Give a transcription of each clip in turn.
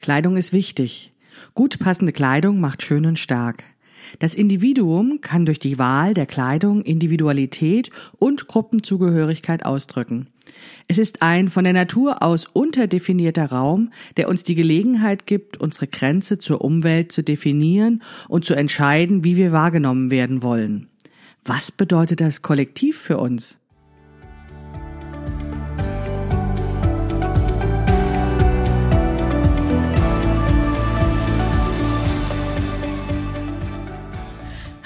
Kleidung ist wichtig. Gut passende Kleidung macht schön und stark. Das Individuum kann durch die Wahl der Kleidung Individualität und Gruppenzugehörigkeit ausdrücken. Es ist ein von der Natur aus unterdefinierter Raum, der uns die Gelegenheit gibt, unsere Grenze zur Umwelt zu definieren und zu entscheiden, wie wir wahrgenommen werden wollen. Was bedeutet das kollektiv für uns?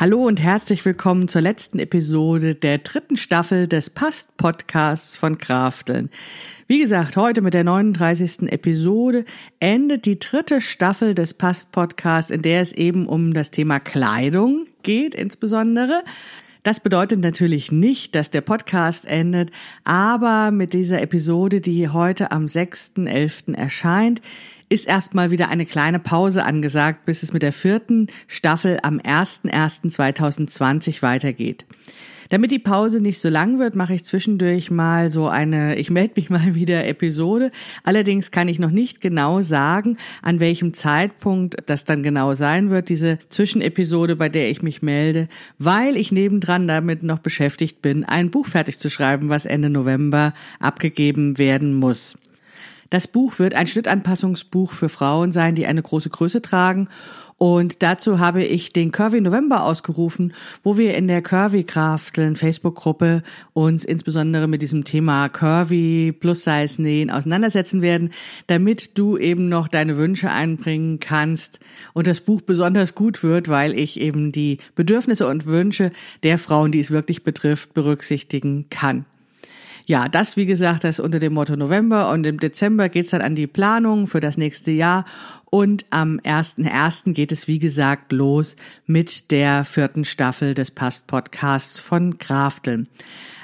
Hallo und herzlich willkommen zur letzten Episode der dritten Staffel des Past Podcasts von Krafteln. Wie gesagt, heute mit der 39. Episode endet die dritte Staffel des Past Podcasts, in der es eben um das Thema Kleidung geht, insbesondere. Das bedeutet natürlich nicht, dass der Podcast endet, aber mit dieser Episode, die heute am 6.11. erscheint, ist erstmal wieder eine kleine Pause angesagt, bis es mit der vierten Staffel am 01.01.2020 weitergeht. Damit die Pause nicht so lang wird, mache ich zwischendurch mal so eine, ich melde mich mal wieder Episode. Allerdings kann ich noch nicht genau sagen, an welchem Zeitpunkt das dann genau sein wird, diese Zwischenepisode, bei der ich mich melde, weil ich nebendran damit noch beschäftigt bin, ein Buch fertig zu schreiben, was Ende November abgegeben werden muss. Das Buch wird ein Schnittanpassungsbuch für Frauen sein, die eine große Größe tragen. Und dazu habe ich den Curvy November ausgerufen, wo wir in der Curvy Krafteln Facebook-Gruppe uns insbesondere mit diesem Thema Curvy Plus-Size Nähen auseinandersetzen werden, damit du eben noch deine Wünsche einbringen kannst und das Buch besonders gut wird, weil ich eben die Bedürfnisse und Wünsche der Frauen, die es wirklich betrifft, berücksichtigen kann. Ja, das, wie gesagt, das unter dem Motto November und im Dezember geht's dann an die Planung für das nächste Jahr und am 1.1. geht es, wie gesagt, los mit der vierten Staffel des Past-Podcasts von Krafteln.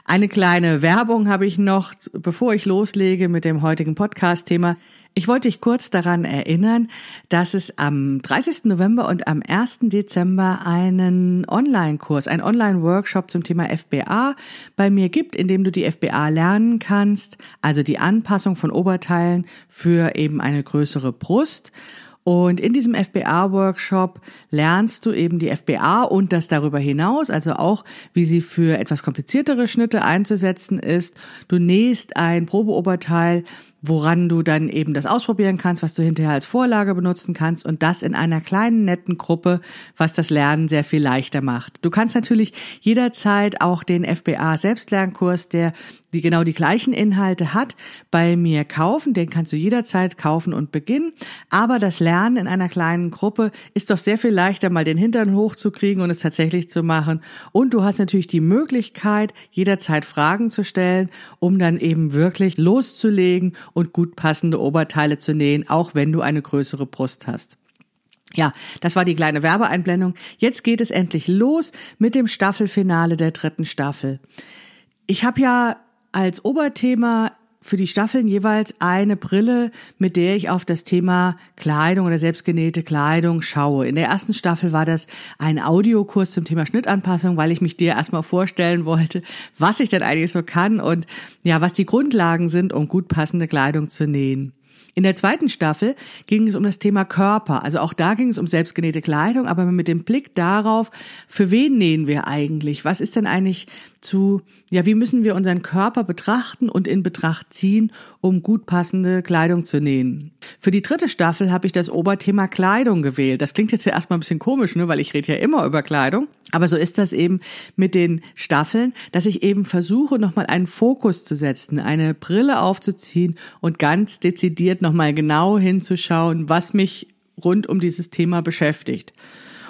Eine kleine Werbung habe ich noch, bevor ich loslege mit dem heutigen Podcast-Thema. Ich wollte dich kurz daran erinnern, dass es am 30. November und am 1. Dezember einen Online-Kurs, einen Online-Workshop zum Thema FBA bei mir gibt, in dem du die FBA lernen kannst, also die Anpassung von Oberteilen für eben eine größere Brust. Und in diesem FBA-Workshop lernst du eben die FBA und das darüber hinaus, also auch, wie sie für etwas kompliziertere Schnitte einzusetzen ist. Du nähst ein Probeoberteil, woran du dann eben das ausprobieren kannst, was du hinterher als Vorlage benutzen kannst und das in einer kleinen netten Gruppe, was das Lernen sehr viel leichter macht. Du kannst natürlich jederzeit auch den FBA Selbstlernkurs, der die genau die gleichen Inhalte hat, bei mir kaufen. Den kannst du jederzeit kaufen und beginnen. Aber das Lernen in einer kleinen Gruppe ist doch sehr viel leichter, mal den Hintern hochzukriegen und es tatsächlich zu machen. Und du hast natürlich die Möglichkeit, jederzeit Fragen zu stellen, um dann eben wirklich loszulegen und gut passende Oberteile zu nähen, auch wenn du eine größere Brust hast. Ja, das war die kleine Werbeeinblendung. Jetzt geht es endlich los mit dem Staffelfinale der dritten Staffel. Ich habe ja als Oberthema für die Staffeln jeweils eine Brille, mit der ich auf das Thema Kleidung oder selbstgenähte Kleidung schaue. In der ersten Staffel war das ein Audiokurs zum Thema Schnittanpassung, weil ich mich dir erstmal vorstellen wollte, was ich denn eigentlich so kann und ja, was die Grundlagen sind, um gut passende Kleidung zu nähen. In der zweiten Staffel ging es um das Thema Körper. Also auch da ging es um selbstgenähte Kleidung, aber mit dem Blick darauf, für wen nähen wir eigentlich? Was ist denn eigentlich zu, ja, wie müssen wir unseren Körper betrachten und in Betracht ziehen, um gut passende Kleidung zu nähen. Für die dritte Staffel habe ich das Oberthema Kleidung gewählt. Das klingt jetzt ja erstmal ein bisschen komisch, ne, weil ich rede ja immer über Kleidung. Aber so ist das eben mit den Staffeln, dass ich eben versuche, nochmal einen Fokus zu setzen, eine Brille aufzuziehen und ganz dezidiert nochmal genau hinzuschauen, was mich rund um dieses Thema beschäftigt.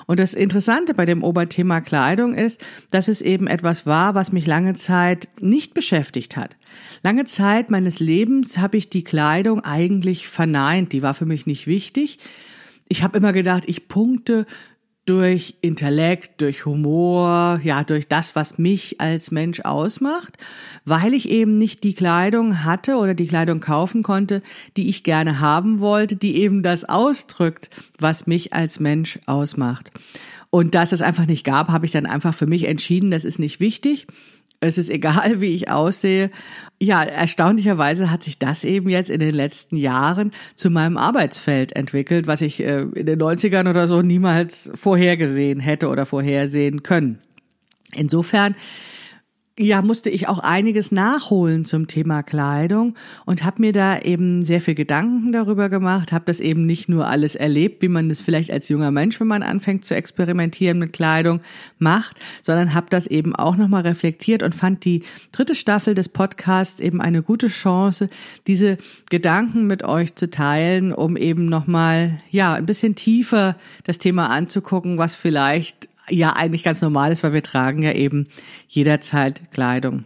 Und das Interessante bei dem Oberthema Kleidung ist, dass es eben etwas war, was mich lange Zeit nicht beschäftigt hat. Lange Zeit meines Lebens habe ich die Kleidung eigentlich verneint, die war für mich nicht wichtig. Ich habe immer gedacht, ich punkte durch Intellekt, durch Humor, ja, durch das, was mich als Mensch ausmacht, weil ich eben nicht die Kleidung hatte oder die Kleidung kaufen konnte, die ich gerne haben wollte, die eben das ausdrückt, was mich als Mensch ausmacht. Und dass es einfach nicht gab, habe ich dann einfach für mich entschieden, das ist nicht wichtig. Es ist egal, wie ich aussehe. Ja, erstaunlicherweise hat sich das eben jetzt in den letzten Jahren zu meinem Arbeitsfeld entwickelt, was ich äh, in den 90ern oder so niemals vorhergesehen hätte oder vorhersehen können. Insofern ja, musste ich auch einiges nachholen zum Thema Kleidung und habe mir da eben sehr viel Gedanken darüber gemacht, habe das eben nicht nur alles erlebt, wie man das vielleicht als junger Mensch, wenn man anfängt zu experimentieren mit Kleidung, macht, sondern habe das eben auch nochmal reflektiert und fand die dritte Staffel des Podcasts eben eine gute Chance, diese Gedanken mit euch zu teilen, um eben nochmal, ja, ein bisschen tiefer das Thema anzugucken, was vielleicht ja eigentlich ganz normal ist, weil wir tragen ja eben jederzeit Kleidung.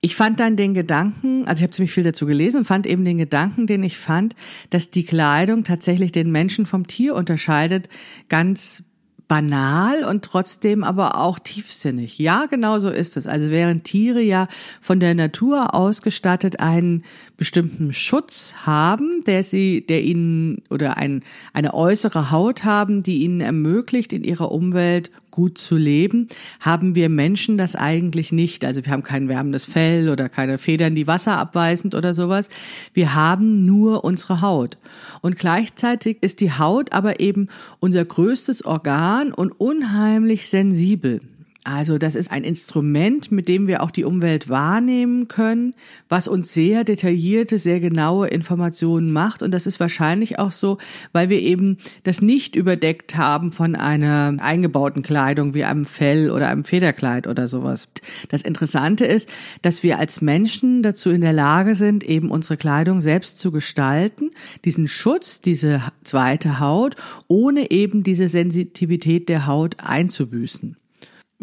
Ich fand dann den Gedanken, also ich habe ziemlich viel dazu gelesen fand eben den Gedanken, den ich fand, dass die Kleidung tatsächlich den Menschen vom Tier unterscheidet, ganz banal und trotzdem aber auch tiefsinnig. Ja, genau so ist es. Also während Tiere ja von der Natur ausgestattet einen bestimmten Schutz haben, der sie, der ihnen oder ein, eine äußere Haut haben, die ihnen ermöglicht, in ihrer Umwelt gut zu leben, haben wir Menschen das eigentlich nicht. Also wir haben kein wärmendes Fell oder keine Federn, die Wasser abweisend oder sowas. Wir haben nur unsere Haut. Und gleichzeitig ist die Haut aber eben unser größtes Organ und unheimlich sensibel. Also das ist ein Instrument, mit dem wir auch die Umwelt wahrnehmen können, was uns sehr detaillierte, sehr genaue Informationen macht. Und das ist wahrscheinlich auch so, weil wir eben das nicht überdeckt haben von einer eingebauten Kleidung wie einem Fell oder einem Federkleid oder sowas. Das Interessante ist, dass wir als Menschen dazu in der Lage sind, eben unsere Kleidung selbst zu gestalten, diesen Schutz, diese zweite Haut, ohne eben diese Sensitivität der Haut einzubüßen.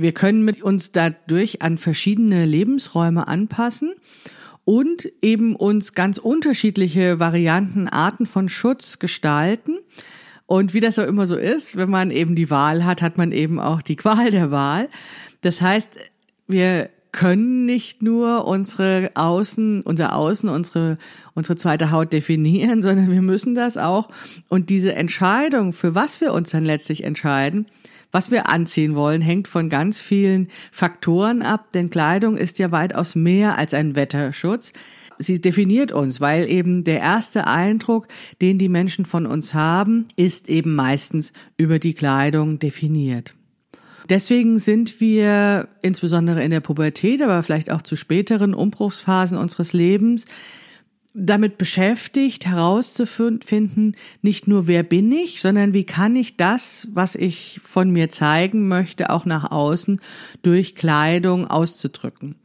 Wir können mit uns dadurch an verschiedene Lebensräume anpassen und eben uns ganz unterschiedliche Varianten, Arten von Schutz gestalten. Und wie das auch immer so ist, wenn man eben die Wahl hat, hat man eben auch die Qual der Wahl. Das heißt, wir können nicht nur unsere Außen, unser Außen, unsere, unsere zweite Haut definieren, sondern wir müssen das auch. Und diese Entscheidung, für was wir uns dann letztlich entscheiden, was wir anziehen wollen, hängt von ganz vielen Faktoren ab, denn Kleidung ist ja weitaus mehr als ein Wetterschutz. Sie definiert uns, weil eben der erste Eindruck, den die Menschen von uns haben, ist eben meistens über die Kleidung definiert. Deswegen sind wir insbesondere in der Pubertät, aber vielleicht auch zu späteren Umbruchsphasen unseres Lebens damit beschäftigt, herauszufinden, nicht nur wer bin ich, sondern wie kann ich das, was ich von mir zeigen möchte, auch nach außen durch Kleidung auszudrücken.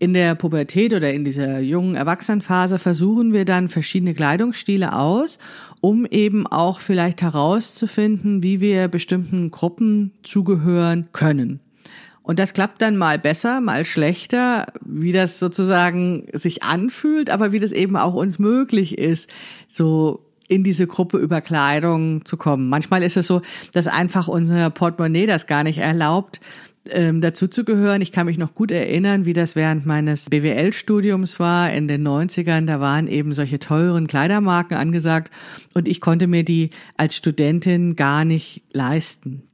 In der Pubertät oder in dieser jungen Erwachsenenphase versuchen wir dann verschiedene Kleidungsstile aus, um eben auch vielleicht herauszufinden, wie wir bestimmten Gruppen zugehören können. Und das klappt dann mal besser, mal schlechter, wie das sozusagen sich anfühlt, aber wie das eben auch uns möglich ist, so in diese Gruppe über Kleidung zu kommen. Manchmal ist es so, dass einfach unser Portemonnaie das gar nicht erlaubt, ähm, dazu zu gehören. Ich kann mich noch gut erinnern, wie das während meines BWL-Studiums war in den 90ern. Da waren eben solche teuren Kleidermarken angesagt und ich konnte mir die als Studentin gar nicht leisten.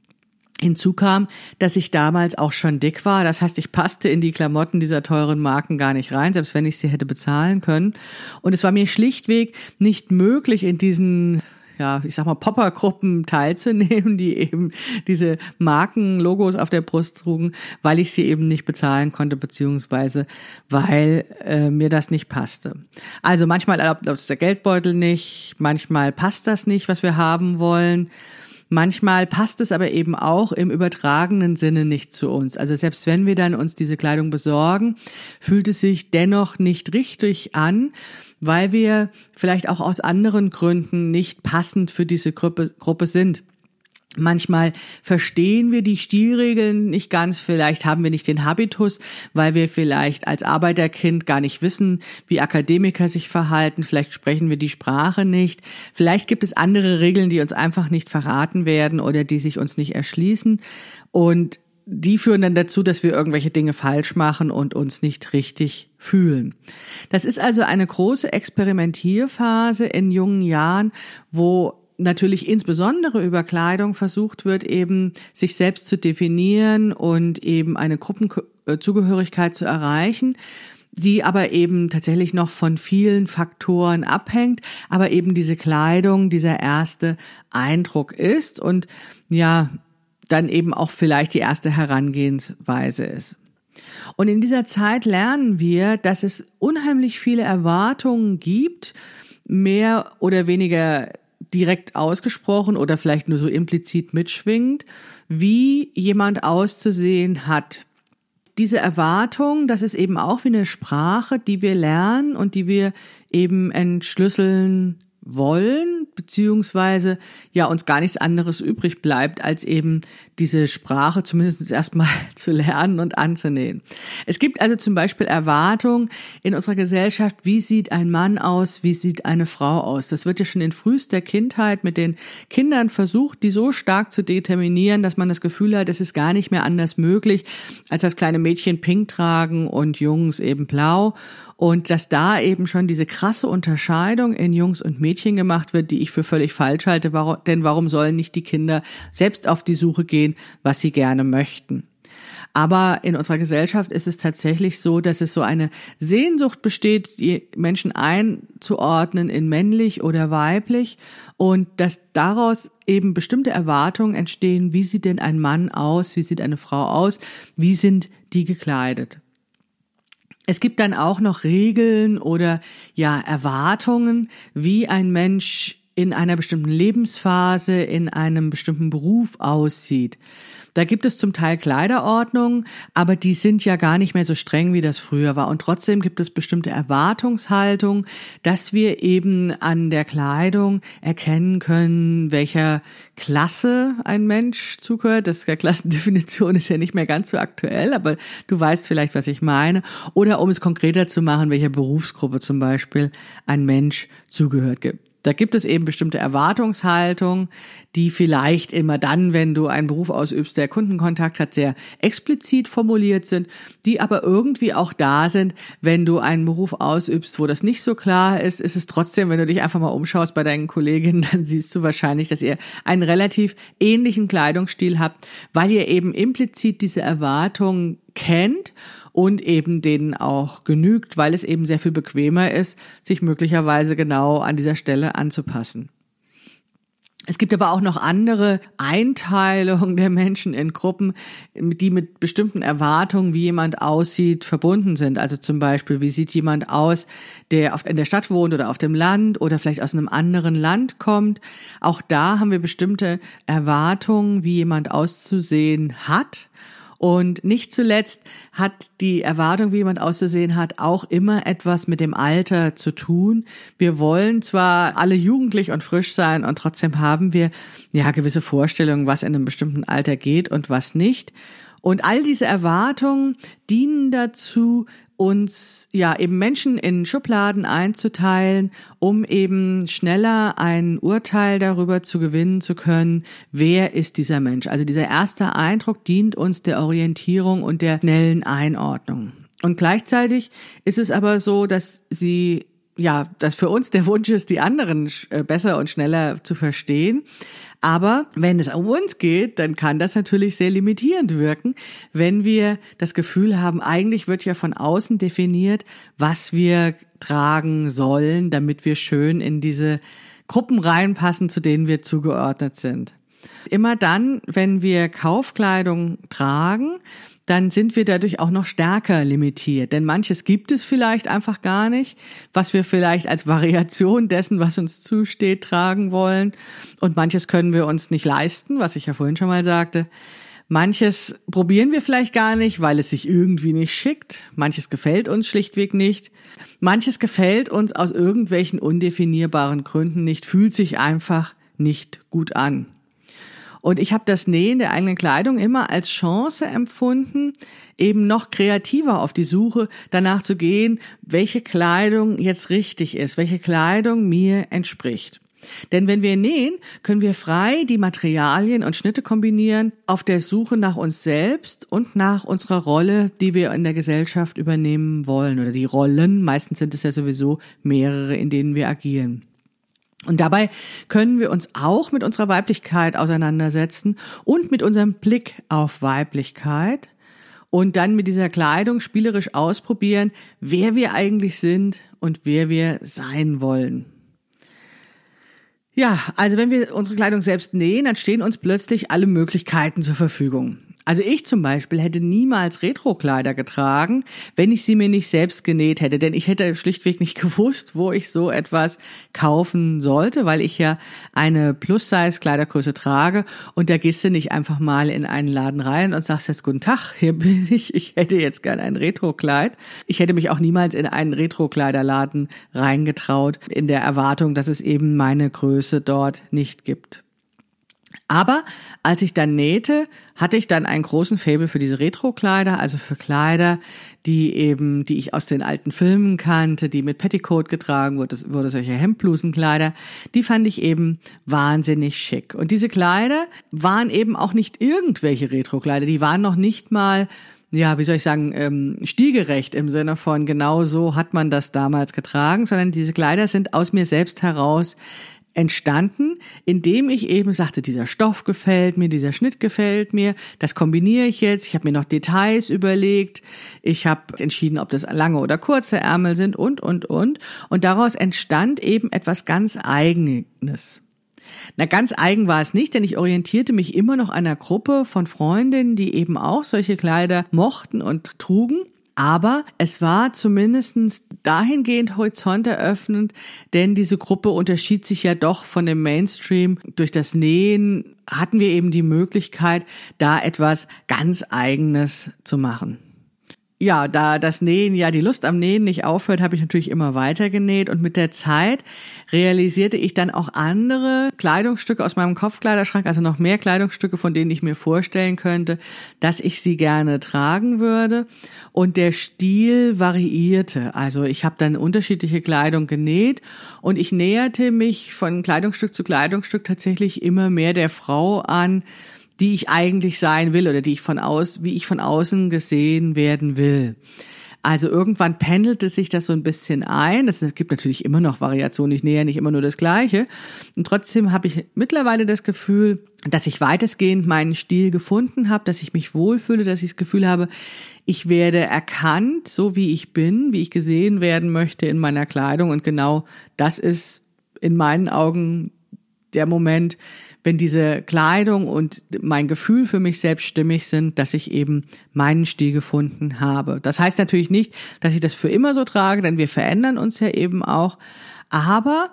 Hinzu kam, dass ich damals auch schon dick war. Das heißt, ich passte in die Klamotten dieser teuren Marken gar nicht rein, selbst wenn ich sie hätte bezahlen können. Und es war mir schlichtweg nicht möglich, in diesen ja, ich sag mal, Poppergruppen teilzunehmen, die eben diese Markenlogos auf der Brust trugen, weil ich sie eben nicht bezahlen konnte, beziehungsweise weil äh, mir das nicht passte. Also manchmal erlaubt uns der Geldbeutel nicht, manchmal passt das nicht, was wir haben wollen. Manchmal passt es aber eben auch im übertragenen Sinne nicht zu uns. Also selbst wenn wir dann uns diese Kleidung besorgen, fühlt es sich dennoch nicht richtig an, weil wir vielleicht auch aus anderen Gründen nicht passend für diese Gruppe, Gruppe sind. Manchmal verstehen wir die Stilregeln nicht ganz. Vielleicht haben wir nicht den Habitus, weil wir vielleicht als Arbeiterkind gar nicht wissen, wie Akademiker sich verhalten. Vielleicht sprechen wir die Sprache nicht. Vielleicht gibt es andere Regeln, die uns einfach nicht verraten werden oder die sich uns nicht erschließen. Und die führen dann dazu, dass wir irgendwelche Dinge falsch machen und uns nicht richtig fühlen. Das ist also eine große Experimentierphase in jungen Jahren, wo natürlich insbesondere über Kleidung versucht wird, eben sich selbst zu definieren und eben eine Gruppenzugehörigkeit zu erreichen die aber eben tatsächlich noch von vielen Faktoren abhängt, aber eben diese Kleidung dieser erste Eindruck ist und ja, dann eben auch vielleicht die erste Herangehensweise ist. Und in dieser Zeit lernen wir, dass es unheimlich viele Erwartungen gibt, mehr oder weniger direkt ausgesprochen oder vielleicht nur so implizit mitschwingt, wie jemand auszusehen hat. Diese Erwartung, das ist eben auch wie eine Sprache, die wir lernen und die wir eben entschlüsseln wollen, beziehungsweise ja uns gar nichts anderes übrig bleibt, als eben diese Sprache zumindest erstmal zu lernen und anzunehmen. Es gibt also zum Beispiel Erwartungen in unserer Gesellschaft, wie sieht ein Mann aus, wie sieht eine Frau aus. Das wird ja schon in frühester Kindheit mit den Kindern versucht, die so stark zu determinieren, dass man das Gefühl hat, es ist gar nicht mehr anders möglich, als das kleine Mädchen pink tragen und Jungs eben blau. Und dass da eben schon diese krasse Unterscheidung in Jungs und Mädchen gemacht wird, die ich für völlig falsch halte, denn warum sollen nicht die Kinder selbst auf die Suche gehen, was sie gerne möchten? Aber in unserer Gesellschaft ist es tatsächlich so, dass es so eine Sehnsucht besteht, die Menschen einzuordnen in männlich oder weiblich und dass daraus eben bestimmte Erwartungen entstehen, wie sieht denn ein Mann aus, wie sieht eine Frau aus, wie sind die gekleidet. Es gibt dann auch noch Regeln oder ja Erwartungen, wie ein Mensch in einer bestimmten Lebensphase, in einem bestimmten Beruf aussieht. Da gibt es zum Teil Kleiderordnungen, aber die sind ja gar nicht mehr so streng, wie das früher war. Und trotzdem gibt es bestimmte Erwartungshaltung, dass wir eben an der Kleidung erkennen können, welcher Klasse ein Mensch zugehört. Das der Klassendefinition ist ja nicht mehr ganz so aktuell, aber du weißt vielleicht, was ich meine. Oder um es konkreter zu machen, welcher Berufsgruppe zum Beispiel ein Mensch zugehört gibt. Da gibt es eben bestimmte Erwartungshaltung, die vielleicht immer dann, wenn du einen Beruf ausübst, der Kundenkontakt hat, sehr explizit formuliert sind, die aber irgendwie auch da sind, wenn du einen Beruf ausübst, wo das nicht so klar ist, ist es trotzdem, wenn du dich einfach mal umschaust bei deinen Kolleginnen, dann siehst du wahrscheinlich, dass ihr einen relativ ähnlichen Kleidungsstil habt, weil ihr eben implizit diese Erwartungen kennt und eben denen auch genügt, weil es eben sehr viel bequemer ist, sich möglicherweise genau an dieser Stelle anzupassen. Es gibt aber auch noch andere Einteilungen der Menschen in Gruppen, die mit bestimmten Erwartungen, wie jemand aussieht, verbunden sind. Also zum Beispiel, wie sieht jemand aus, der in der Stadt wohnt oder auf dem Land oder vielleicht aus einem anderen Land kommt. Auch da haben wir bestimmte Erwartungen, wie jemand auszusehen hat. Und nicht zuletzt hat die Erwartung, wie jemand auszusehen hat, auch immer etwas mit dem Alter zu tun. Wir wollen zwar alle jugendlich und frisch sein und trotzdem haben wir ja gewisse Vorstellungen, was in einem bestimmten Alter geht und was nicht. Und all diese Erwartungen dienen dazu, uns ja eben Menschen in Schubladen einzuteilen, um eben schneller ein Urteil darüber zu gewinnen zu können, wer ist dieser Mensch. Also dieser erste Eindruck dient uns der Orientierung und der schnellen Einordnung. Und gleichzeitig ist es aber so, dass sie ja, dass für uns der Wunsch ist, die anderen äh, besser und schneller zu verstehen. Aber wenn es um uns geht, dann kann das natürlich sehr limitierend wirken, wenn wir das Gefühl haben, eigentlich wird ja von außen definiert, was wir tragen sollen, damit wir schön in diese Gruppen reinpassen, zu denen wir zugeordnet sind. Immer dann, wenn wir Kaufkleidung tragen, dann sind wir dadurch auch noch stärker limitiert. Denn manches gibt es vielleicht einfach gar nicht, was wir vielleicht als Variation dessen, was uns zusteht, tragen wollen. Und manches können wir uns nicht leisten, was ich ja vorhin schon mal sagte. Manches probieren wir vielleicht gar nicht, weil es sich irgendwie nicht schickt. Manches gefällt uns schlichtweg nicht. Manches gefällt uns aus irgendwelchen undefinierbaren Gründen nicht, fühlt sich einfach nicht gut an. Und ich habe das Nähen der eigenen Kleidung immer als Chance empfunden, eben noch kreativer auf die Suche danach zu gehen, welche Kleidung jetzt richtig ist, welche Kleidung mir entspricht. Denn wenn wir nähen, können wir frei die Materialien und Schnitte kombinieren auf der Suche nach uns selbst und nach unserer Rolle, die wir in der Gesellschaft übernehmen wollen oder die Rollen. Meistens sind es ja sowieso mehrere, in denen wir agieren. Und dabei können wir uns auch mit unserer Weiblichkeit auseinandersetzen und mit unserem Blick auf Weiblichkeit und dann mit dieser Kleidung spielerisch ausprobieren, wer wir eigentlich sind und wer wir sein wollen. Ja, also wenn wir unsere Kleidung selbst nähen, dann stehen uns plötzlich alle Möglichkeiten zur Verfügung. Also ich zum Beispiel hätte niemals Retro-Kleider getragen, wenn ich sie mir nicht selbst genäht hätte, denn ich hätte schlichtweg nicht gewusst, wo ich so etwas kaufen sollte, weil ich ja eine Plus-Size-Kleidergröße trage und da gehst du nicht einfach mal in einen Laden rein und sagst jetzt guten Tag, hier bin ich, ich hätte jetzt gern ein Retro-Kleid. Ich hätte mich auch niemals in einen Retro-Kleiderladen reingetraut, in der Erwartung, dass es eben meine Größe dort nicht gibt. Aber als ich dann nähte, hatte ich dann einen großen Faible für diese Retro-Kleider, also für Kleider, die eben, die ich aus den alten Filmen kannte, die mit Petticoat getragen wurde, wurde solche Hemdblusenkleider, die fand ich eben wahnsinnig schick. Und diese Kleider waren eben auch nicht irgendwelche Retro-Kleider, die waren noch nicht mal ja, wie soll ich sagen, ähm, stilgerecht im Sinne von genau so hat man das damals getragen, sondern diese Kleider sind aus mir selbst heraus entstanden, indem ich eben sagte, dieser Stoff gefällt mir, dieser Schnitt gefällt mir, das kombiniere ich jetzt, ich habe mir noch Details überlegt, ich habe entschieden, ob das lange oder kurze Ärmel sind und, und, und. Und daraus entstand eben etwas ganz Eigenes. Na, ganz eigen war es nicht, denn ich orientierte mich immer noch einer Gruppe von Freundinnen, die eben auch solche Kleider mochten und trugen. Aber es war zumindestens dahingehend Horizont eröffnend, denn diese Gruppe unterschied sich ja doch von dem Mainstream. Durch das Nähen hatten wir eben die Möglichkeit, da etwas ganz Eigenes zu machen ja, da das Nähen ja die Lust am Nähen nicht aufhört, habe ich natürlich immer weiter genäht und mit der Zeit realisierte ich dann auch andere Kleidungsstücke aus meinem Kopfkleiderschrank, also noch mehr Kleidungsstücke, von denen ich mir vorstellen könnte, dass ich sie gerne tragen würde und der Stil variierte. Also ich habe dann unterschiedliche Kleidung genäht und ich näherte mich von Kleidungsstück zu Kleidungsstück tatsächlich immer mehr der Frau an, die ich eigentlich sein will oder die ich von aus, wie ich von außen gesehen werden will. Also irgendwann pendelte sich das so ein bisschen ein. Es gibt natürlich immer noch Variationen. Ich nähe nicht immer nur das Gleiche. Und trotzdem habe ich mittlerweile das Gefühl, dass ich weitestgehend meinen Stil gefunden habe, dass ich mich wohlfühle, dass ich das Gefühl habe, ich werde erkannt, so wie ich bin, wie ich gesehen werden möchte in meiner Kleidung. Und genau das ist in meinen Augen der Moment, wenn diese Kleidung und mein Gefühl für mich selbst stimmig sind, dass ich eben meinen Stil gefunden habe. Das heißt natürlich nicht, dass ich das für immer so trage, denn wir verändern uns ja eben auch. Aber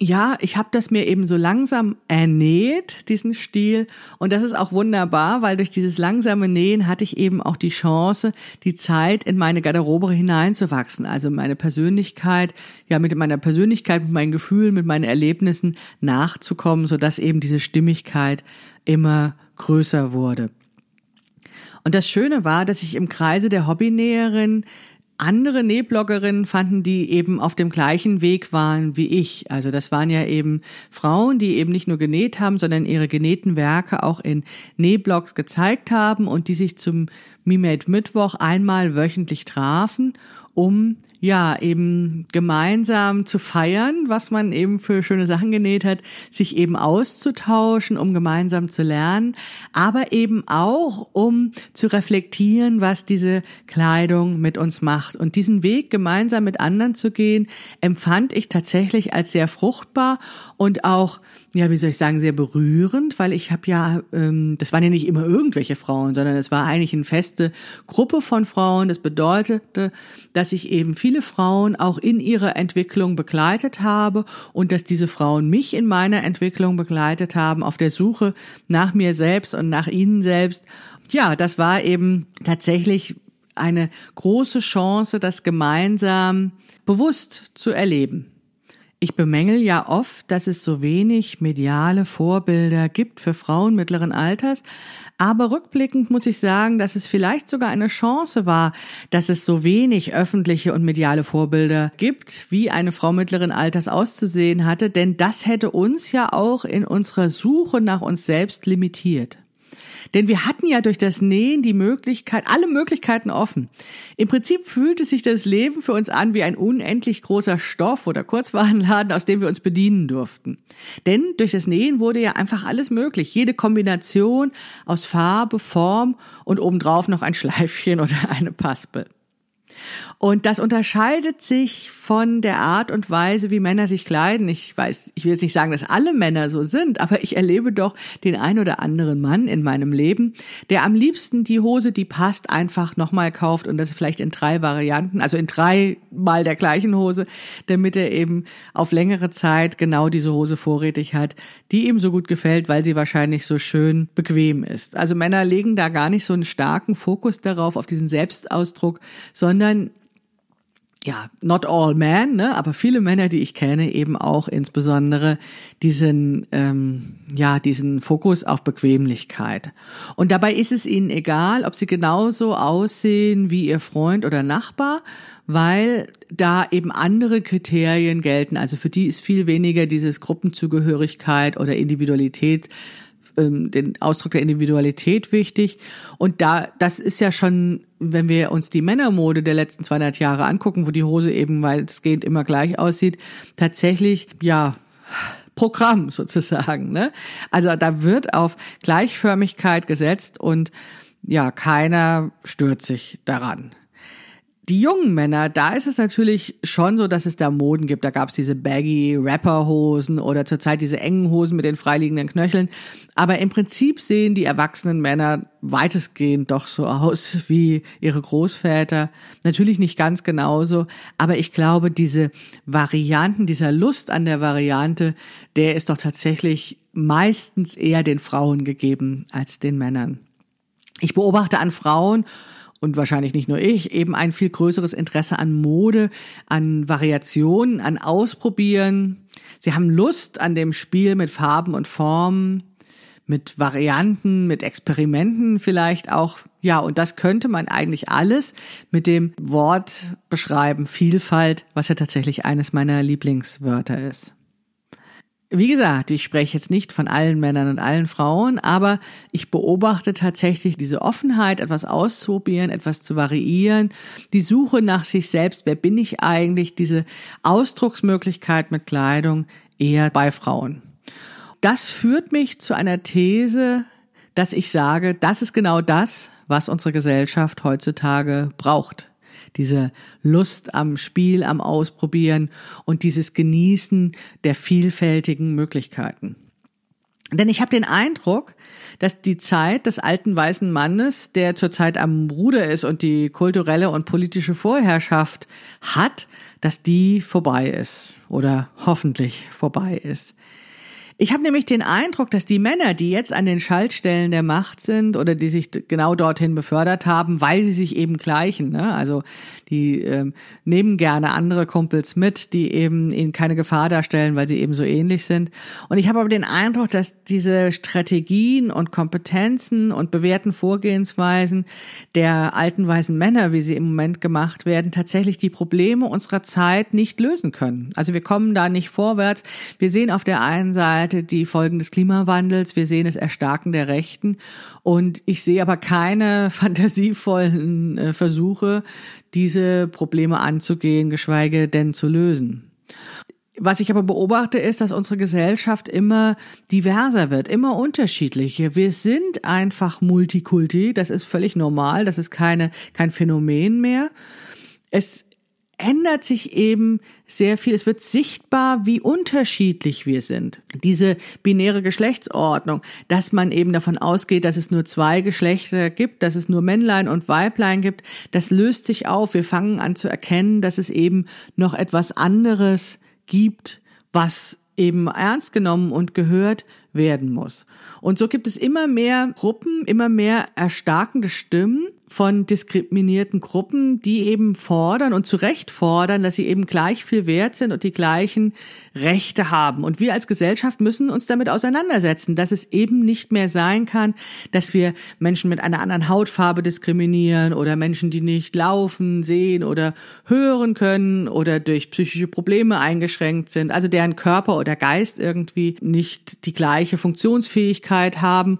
ja, ich habe das mir eben so langsam ernäht, diesen Stil. Und das ist auch wunderbar, weil durch dieses langsame Nähen hatte ich eben auch die Chance, die Zeit in meine Garderobe hineinzuwachsen. Also meine Persönlichkeit, ja, mit meiner Persönlichkeit, mit meinen Gefühlen, mit meinen Erlebnissen nachzukommen, sodass eben diese Stimmigkeit immer größer wurde. Und das Schöne war, dass ich im Kreise der Hobbynäherin andere Nähbloggerinnen fanden, die eben auf dem gleichen Weg waren wie ich. Also das waren ja eben Frauen, die eben nicht nur genäht haben, sondern ihre genähten Werke auch in Nähblogs gezeigt haben und die sich zum MeMade Mittwoch einmal wöchentlich trafen um ja eben gemeinsam zu feiern, was man eben für schöne Sachen genäht hat, sich eben auszutauschen, um gemeinsam zu lernen, aber eben auch um zu reflektieren, was diese Kleidung mit uns macht. Und diesen Weg gemeinsam mit anderen zu gehen, empfand ich tatsächlich als sehr fruchtbar und auch ja, wie soll ich sagen, sehr berührend, weil ich habe ja, ähm, das waren ja nicht immer irgendwelche Frauen, sondern es war eigentlich eine feste Gruppe von Frauen. Das bedeutete, dass ich eben viele Frauen auch in ihrer Entwicklung begleitet habe und dass diese Frauen mich in meiner Entwicklung begleitet haben auf der Suche nach mir selbst und nach ihnen selbst. Ja, das war eben tatsächlich eine große Chance, das gemeinsam bewusst zu erleben Ich bemängel ja oft, dass es so wenig mediale Vorbilder gibt für Frauen mittleren Alters, aber rückblickend muss ich sagen, dass es vielleicht sogar eine Chance war, dass es so wenig öffentliche und mediale Vorbilder gibt, wie eine Frau mittleren Alters auszusehen hatte, denn das hätte uns ja auch in unserer Suche nach uns selbst limitiert. Denn wir hatten ja durch das Nähen die Möglichkeit, alle Möglichkeiten offen. Im Prinzip fühlte sich das Leben für uns an wie ein unendlich großer Stoff oder Kurzwarenladen, aus dem wir uns bedienen durften. Denn durch das Nähen wurde ja einfach alles möglich. Jede Kombination aus Farbe, Form und obendrauf noch ein Schleifchen oder eine Paspel. Und das unterscheidet sich von der Art und Weise, wie Männer sich kleiden. Ich weiß, ich will jetzt nicht sagen, dass alle Männer so sind, aber ich erlebe doch den ein oder anderen Mann in meinem Leben, der am liebsten die Hose, die passt, einfach nochmal kauft und das vielleicht in drei Varianten, also in drei mal der gleichen Hose, damit er eben auf längere Zeit genau diese Hose vorrätig hat, die ihm so gut gefällt, weil sie wahrscheinlich so schön bequem ist. Also Männer legen da gar nicht so einen starken Fokus darauf, auf diesen Selbstausdruck, sondern ja, not all men, ne, aber viele Männer, die ich kenne, eben auch insbesondere diesen, ähm, ja, diesen Fokus auf Bequemlichkeit. Und dabei ist es ihnen egal, ob sie genauso aussehen wie ihr Freund oder Nachbar, weil da eben andere Kriterien gelten. Also für die ist viel weniger dieses Gruppenzugehörigkeit oder Individualität ähm, den Ausdruck der Individualität wichtig. Und da, das ist ja schon, wenn wir uns die Männermode der letzten 200 Jahre angucken, wo die Hose eben weitestgehend immer gleich aussieht, tatsächlich, ja, Programm sozusagen. Ne? Also da wird auf Gleichförmigkeit gesetzt und ja, keiner stört sich daran. Die jungen Männer, da ist es natürlich schon so, dass es da Moden gibt. Da gab es diese baggy Rapperhosen oder zurzeit diese engen Hosen mit den freiliegenden Knöcheln. Aber im Prinzip sehen die erwachsenen Männer weitestgehend doch so aus wie ihre Großväter. Natürlich nicht ganz genauso, aber ich glaube, diese Varianten, dieser Lust an der Variante, der ist doch tatsächlich meistens eher den Frauen gegeben als den Männern. Ich beobachte an Frauen, und wahrscheinlich nicht nur ich, eben ein viel größeres Interesse an Mode, an Variationen, an Ausprobieren. Sie haben Lust an dem Spiel mit Farben und Formen, mit Varianten, mit Experimenten vielleicht auch. Ja, und das könnte man eigentlich alles mit dem Wort beschreiben, Vielfalt, was ja tatsächlich eines meiner Lieblingswörter ist. Wie gesagt, ich spreche jetzt nicht von allen Männern und allen Frauen, aber ich beobachte tatsächlich diese Offenheit, etwas auszuprobieren, etwas zu variieren, die Suche nach sich selbst, wer bin ich eigentlich, diese Ausdrucksmöglichkeit mit Kleidung eher bei Frauen. Das führt mich zu einer These, dass ich sage, das ist genau das, was unsere Gesellschaft heutzutage braucht diese Lust am Spiel, am Ausprobieren und dieses Genießen der vielfältigen Möglichkeiten. Denn ich habe den Eindruck, dass die Zeit des alten weißen Mannes, der zurzeit am Ruder ist und die kulturelle und politische Vorherrschaft hat, dass die vorbei ist oder hoffentlich vorbei ist. Ich habe nämlich den Eindruck, dass die Männer, die jetzt an den Schaltstellen der Macht sind oder die sich genau dorthin befördert haben, weil sie sich eben gleichen, ne? also die ähm, nehmen gerne andere Kumpels mit, die eben ihnen keine Gefahr darstellen, weil sie eben so ähnlich sind. Und ich habe aber den Eindruck, dass diese Strategien und Kompetenzen und bewährten Vorgehensweisen der alten weißen Männer, wie sie im Moment gemacht werden, tatsächlich die Probleme unserer Zeit nicht lösen können. Also wir kommen da nicht vorwärts. Wir sehen auf der einen Seite Seite die Folgen des Klimawandels, wir sehen das Erstarken der Rechten und ich sehe aber keine fantasievollen äh, Versuche, diese Probleme anzugehen, geschweige denn zu lösen. Was ich aber beobachte, ist, dass unsere Gesellschaft immer diverser wird, immer unterschiedlicher. Wir sind einfach Multikulti, das ist völlig normal, das ist keine, kein Phänomen mehr. Es ändert sich eben sehr viel. Es wird sichtbar, wie unterschiedlich wir sind. Diese binäre Geschlechtsordnung, dass man eben davon ausgeht, dass es nur zwei Geschlechter gibt, dass es nur Männlein und Weiblein gibt, das löst sich auf. Wir fangen an zu erkennen, dass es eben noch etwas anderes gibt, was eben ernst genommen und gehört werden muss. Und so gibt es immer mehr Gruppen, immer mehr erstarkende Stimmen, von diskriminierten Gruppen, die eben fordern und zu Recht fordern, dass sie eben gleich viel wert sind und die gleichen Rechte haben. Und wir als Gesellschaft müssen uns damit auseinandersetzen, dass es eben nicht mehr sein kann, dass wir Menschen mit einer anderen Hautfarbe diskriminieren oder Menschen, die nicht laufen, sehen oder hören können oder durch psychische Probleme eingeschränkt sind, also deren Körper oder Geist irgendwie nicht die gleiche Funktionsfähigkeit haben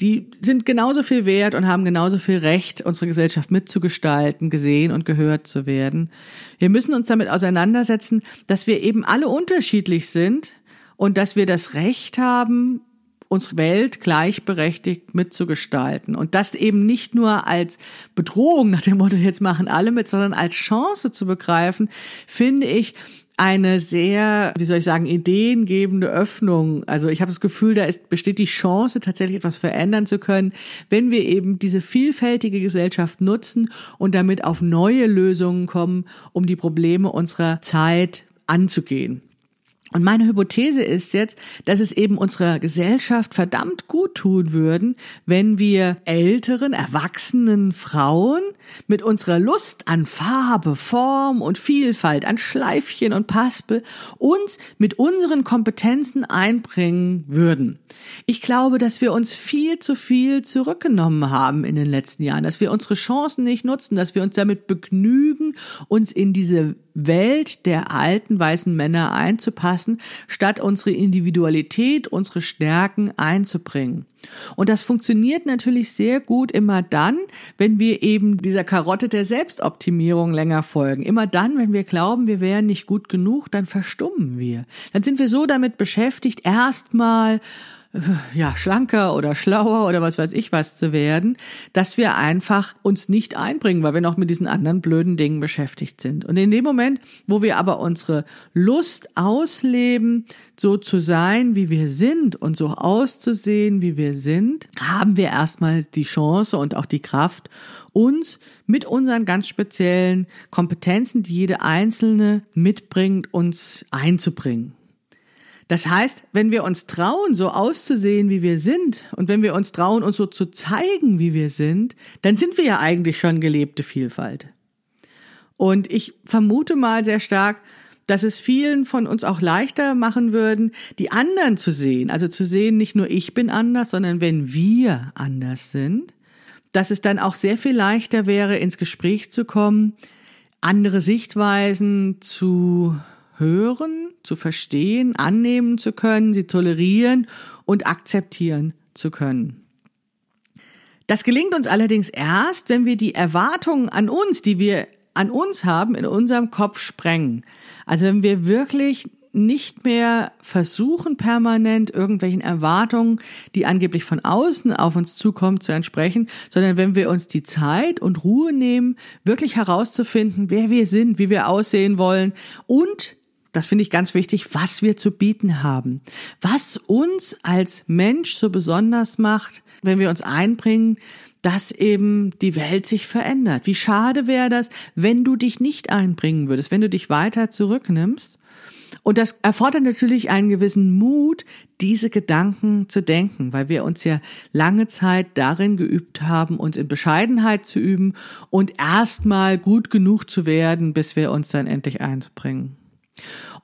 die sind genauso viel wert und haben genauso viel Recht, unsere Gesellschaft mitzugestalten, gesehen und gehört zu werden. Wir müssen uns damit auseinandersetzen, dass wir eben alle unterschiedlich sind und dass wir das Recht haben, unsere Welt gleichberechtigt mitzugestalten. Und das eben nicht nur als Bedrohung nach dem Motto, jetzt machen alle mit, sondern als Chance zu begreifen, finde ich, eine sehr, wie soll ich sagen, ideengebende Öffnung. Also ich habe das Gefühl, da ist, besteht die Chance, tatsächlich etwas verändern zu können, wenn wir eben diese vielfältige Gesellschaft nutzen und damit auf neue Lösungen kommen, um die Probleme unserer Zeit anzugehen. Und meine Hypothese ist jetzt, dass es eben unserer Gesellschaft verdammt gut tun würden, wenn wir älteren, erwachsenen Frauen mit unserer Lust an Farbe, Form und Vielfalt, an Schleifchen und Paspel uns mit unseren Kompetenzen einbringen würden. Ich glaube, dass wir uns viel zu viel zurückgenommen haben in den letzten Jahren, dass wir unsere Chancen nicht nutzen, dass wir uns damit begnügen, uns in diese Welt der alten weißen Männer einzupassen, statt unsere Individualität, unsere Stärken einzubringen. Und das funktioniert natürlich sehr gut immer dann, wenn wir eben dieser Karotte der Selbstoptimierung länger folgen. Immer dann, wenn wir glauben, wir wären nicht gut genug, dann verstummen wir. Dann sind wir so damit beschäftigt, erstmal ja, schlanker oder schlauer oder was weiß ich was zu werden, dass wir einfach uns nicht einbringen, weil wir noch mit diesen anderen blöden Dingen beschäftigt sind. Und in dem Moment, wo wir aber unsere Lust ausleben, so zu sein, wie wir sind und so auszusehen, wie wir sind, haben wir erstmal die Chance und auch die Kraft, uns mit unseren ganz speziellen Kompetenzen, die jede Einzelne mitbringt, uns einzubringen. Das heißt, wenn wir uns trauen, so auszusehen, wie wir sind, und wenn wir uns trauen, uns so zu zeigen, wie wir sind, dann sind wir ja eigentlich schon gelebte Vielfalt. Und ich vermute mal sehr stark, dass es vielen von uns auch leichter machen würden, die anderen zu sehen. Also zu sehen, nicht nur ich bin anders, sondern wenn wir anders sind, dass es dann auch sehr viel leichter wäre, ins Gespräch zu kommen, andere Sichtweisen zu hören, zu verstehen, annehmen zu können, sie tolerieren und akzeptieren zu können. Das gelingt uns allerdings erst, wenn wir die Erwartungen an uns, die wir an uns haben, in unserem Kopf sprengen. Also wenn wir wirklich nicht mehr versuchen, permanent irgendwelchen Erwartungen, die angeblich von außen auf uns zukommen, zu entsprechen, sondern wenn wir uns die Zeit und Ruhe nehmen, wirklich herauszufinden, wer wir sind, wie wir aussehen wollen und das finde ich ganz wichtig, was wir zu bieten haben. Was uns als Mensch so besonders macht, wenn wir uns einbringen, dass eben die Welt sich verändert. Wie schade wäre das, wenn du dich nicht einbringen würdest, wenn du dich weiter zurücknimmst. Und das erfordert natürlich einen gewissen Mut, diese Gedanken zu denken, weil wir uns ja lange Zeit darin geübt haben, uns in Bescheidenheit zu üben und erstmal gut genug zu werden, bis wir uns dann endlich einbringen.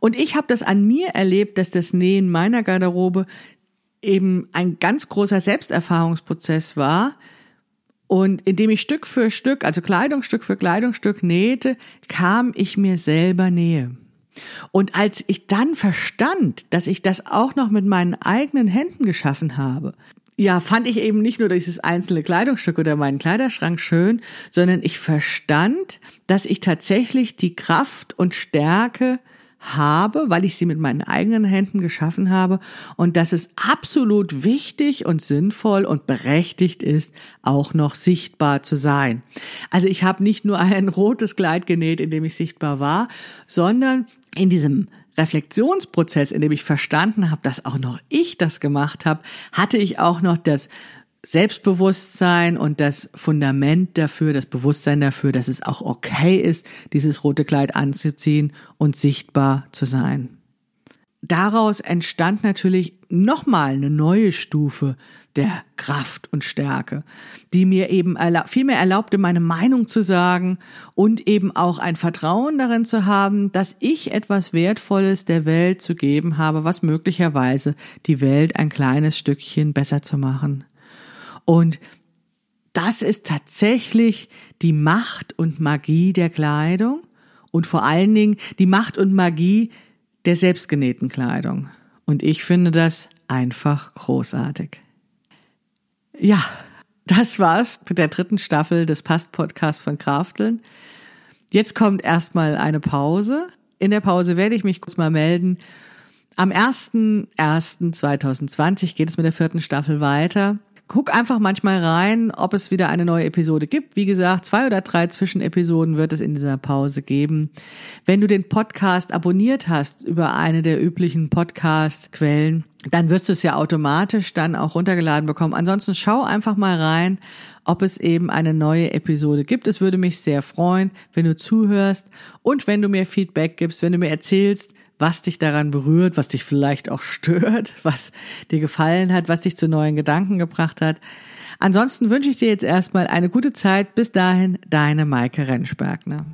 Und ich habe das an mir erlebt, dass das Nähen meiner Garderobe eben ein ganz großer Selbsterfahrungsprozess war. Und indem ich Stück für Stück, also Kleidungsstück für Kleidungsstück nähte, kam ich mir selber nähe. Und als ich dann verstand, dass ich das auch noch mit meinen eigenen Händen geschaffen habe, ja, fand ich eben nicht nur dieses einzelne Kleidungsstück oder meinen Kleiderschrank schön, sondern ich verstand, dass ich tatsächlich die Kraft und Stärke habe, weil ich sie mit meinen eigenen Händen geschaffen habe und dass es absolut wichtig und sinnvoll und berechtigt ist, auch noch sichtbar zu sein. Also ich habe nicht nur ein rotes Kleid genäht, in dem ich sichtbar war, sondern in diesem Reflexionsprozess, in dem ich verstanden habe, dass auch noch ich das gemacht habe, hatte ich auch noch das Selbstbewusstsein und das Fundament dafür, das Bewusstsein dafür, dass es auch okay ist, dieses rote Kleid anzuziehen und sichtbar zu sein. daraus entstand natürlich nochmal eine neue Stufe der Kraft und Stärke, die mir eben erlaub, viel mehr erlaubte, meine Meinung zu sagen und eben auch ein Vertrauen darin zu haben, dass ich etwas Wertvolles der Welt zu geben habe, was möglicherweise die Welt ein kleines Stückchen besser zu machen. Und das ist tatsächlich die Macht und Magie der Kleidung und vor allen Dingen die Macht und Magie der selbstgenähten Kleidung. Und ich finde das einfach großartig. Ja, das war's mit der dritten Staffel des Past-Podcasts von Krafteln. Jetzt kommt erstmal eine Pause. In der Pause werde ich mich kurz mal melden. Am 1.1.2020 geht es mit der vierten Staffel weiter. Guck einfach manchmal rein, ob es wieder eine neue Episode gibt. Wie gesagt, zwei oder drei Zwischenepisoden wird es in dieser Pause geben. Wenn du den Podcast abonniert hast über eine der üblichen Podcast-Quellen, dann wirst du es ja automatisch dann auch runtergeladen bekommen. Ansonsten schau einfach mal rein, ob es eben eine neue Episode gibt. Es würde mich sehr freuen, wenn du zuhörst und wenn du mir Feedback gibst, wenn du mir erzählst, was dich daran berührt, was dich vielleicht auch stört, was dir gefallen hat, was dich zu neuen Gedanken gebracht hat. Ansonsten wünsche ich dir jetzt erstmal eine gute Zeit. Bis dahin, deine Maike Rentschbergner.